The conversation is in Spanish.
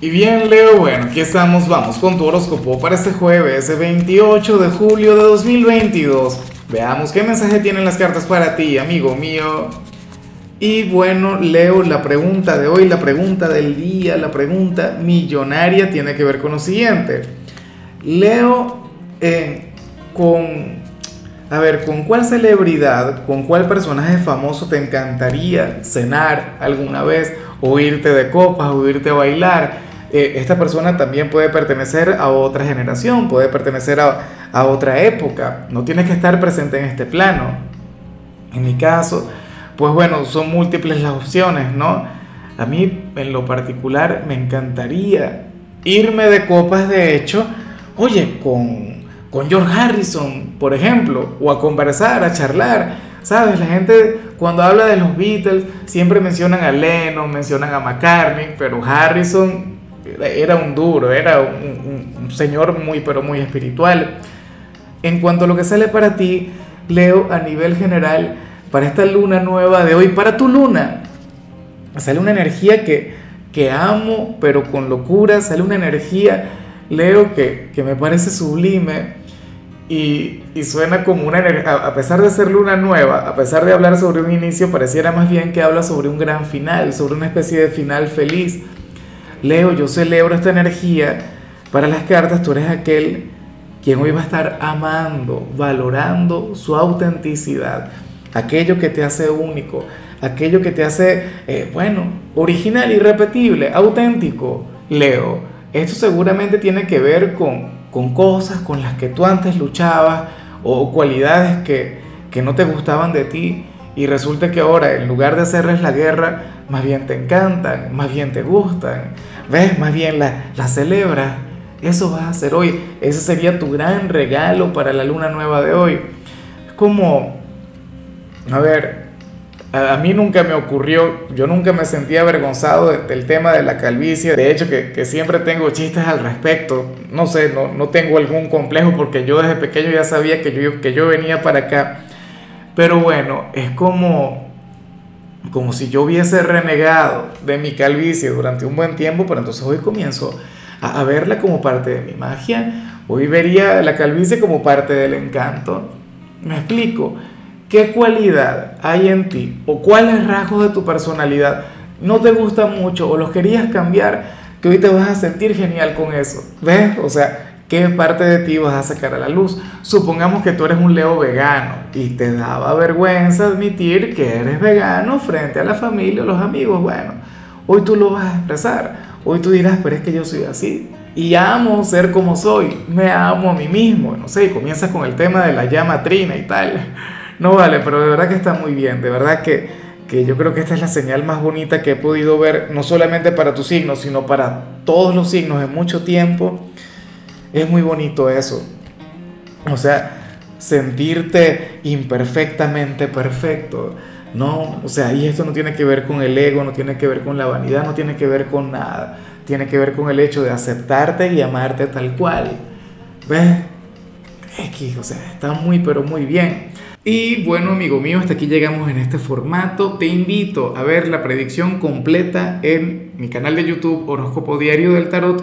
Y bien, Leo, bueno, aquí estamos, vamos con tu horóscopo para este jueves, 28 de julio de 2022. Veamos qué mensaje tienen las cartas para ti, amigo mío. Y bueno, Leo, la pregunta de hoy, la pregunta del día, la pregunta millonaria tiene que ver con lo siguiente. Leo, eh, con, a ver, ¿con cuál celebridad, con cuál personaje famoso te encantaría cenar alguna vez o irte de copas o irte a bailar? Eh, esta persona también puede pertenecer a otra generación, puede pertenecer a, a otra época, no tiene que estar presente en este plano. En mi caso, pues bueno, son múltiples las opciones, ¿no? A mí en lo particular me encantaría irme de copas, de hecho, oye, con, con George Harrison, por ejemplo, o a conversar, a charlar. ¿Sabes? La gente cuando habla de los Beatles siempre mencionan a Lennon, mencionan a McCartney, pero Harrison era un duro, era un, señor muy, pero muy espiritual. En cuanto a lo que sale para ti, Leo, a nivel general, para esta luna nueva de hoy, para tu luna, sale una energía que, que amo, pero con locura, sale una energía, Leo, que, que me parece sublime. Y, y, suena como una energía, a pesar de ser luna nueva, a pesar de hablar sobre un inicio, pareciera más bien que habla sobre un gran final, sobre una especie de final feliz. Leo, yo celebro esta energía. Para las cartas, tú eres aquel quien hoy va a estar amando, valorando su autenticidad, aquello que te hace único, aquello que te hace, eh, bueno, original, irrepetible, auténtico. Leo, esto seguramente tiene que ver con, con cosas con las que tú antes luchabas o cualidades que, que no te gustaban de ti y resulta que ahora en lugar de hacerles la guerra, más bien te encantan, más bien te gustan, ¿ves? Más bien la, la celebras. Eso vas a hacer hoy. Ese sería tu gran regalo para la luna nueva de hoy. Es como, a ver, a, mí nunca me ocurrió, yo nunca me sentí avergonzado del tema de la calvicie. De hecho, que, que, siempre tengo chistes al respecto. No sé, no, no tengo algún complejo porque yo desde pequeño ya sabía que yo, que yo venía para acá. Pero bueno, es como como si yo hubiese renegado de mi calvicie durante un buen tiempo, pero entonces hoy comienzo a, verla como parte de mi magia. Hoy vería la calvicie como parte del encanto. Me explico. ¿Qué cualidad hay en ti o cuáles rasgos de tu personalidad no te gustan mucho o los querías cambiar que hoy te vas a sentir genial con eso? ¿Ves? O sea, ¿Qué parte de ti vas a sacar a la luz? Supongamos que tú eres un Leo vegano y te daba vergüenza admitir que eres vegano frente a la familia o los amigos. Bueno, hoy tú lo vas a expresar. Hoy tú dirás, pero es que yo soy así. Y amo ser como soy. Me amo a mí mismo. No sé, y comienzas con el tema de la llama trina y tal. No vale, pero de verdad que está muy bien. De verdad que, que yo creo que esta es la señal más bonita que he podido ver, no solamente para tu signo, sino para todos los signos en mucho tiempo es muy bonito eso. O sea, sentirte imperfectamente perfecto. No, o sea, y esto no tiene que ver con el ego, no tiene que ver con la vanidad, no tiene que ver con nada. Tiene que ver con el hecho de aceptarte y amarte tal cual. ¿Ves? X, o sea, está muy, pero muy bien. Y bueno, amigo mío, hasta aquí llegamos en este formato. Te invito a ver la predicción completa en mi canal de YouTube Horóscopo Diario del Tarot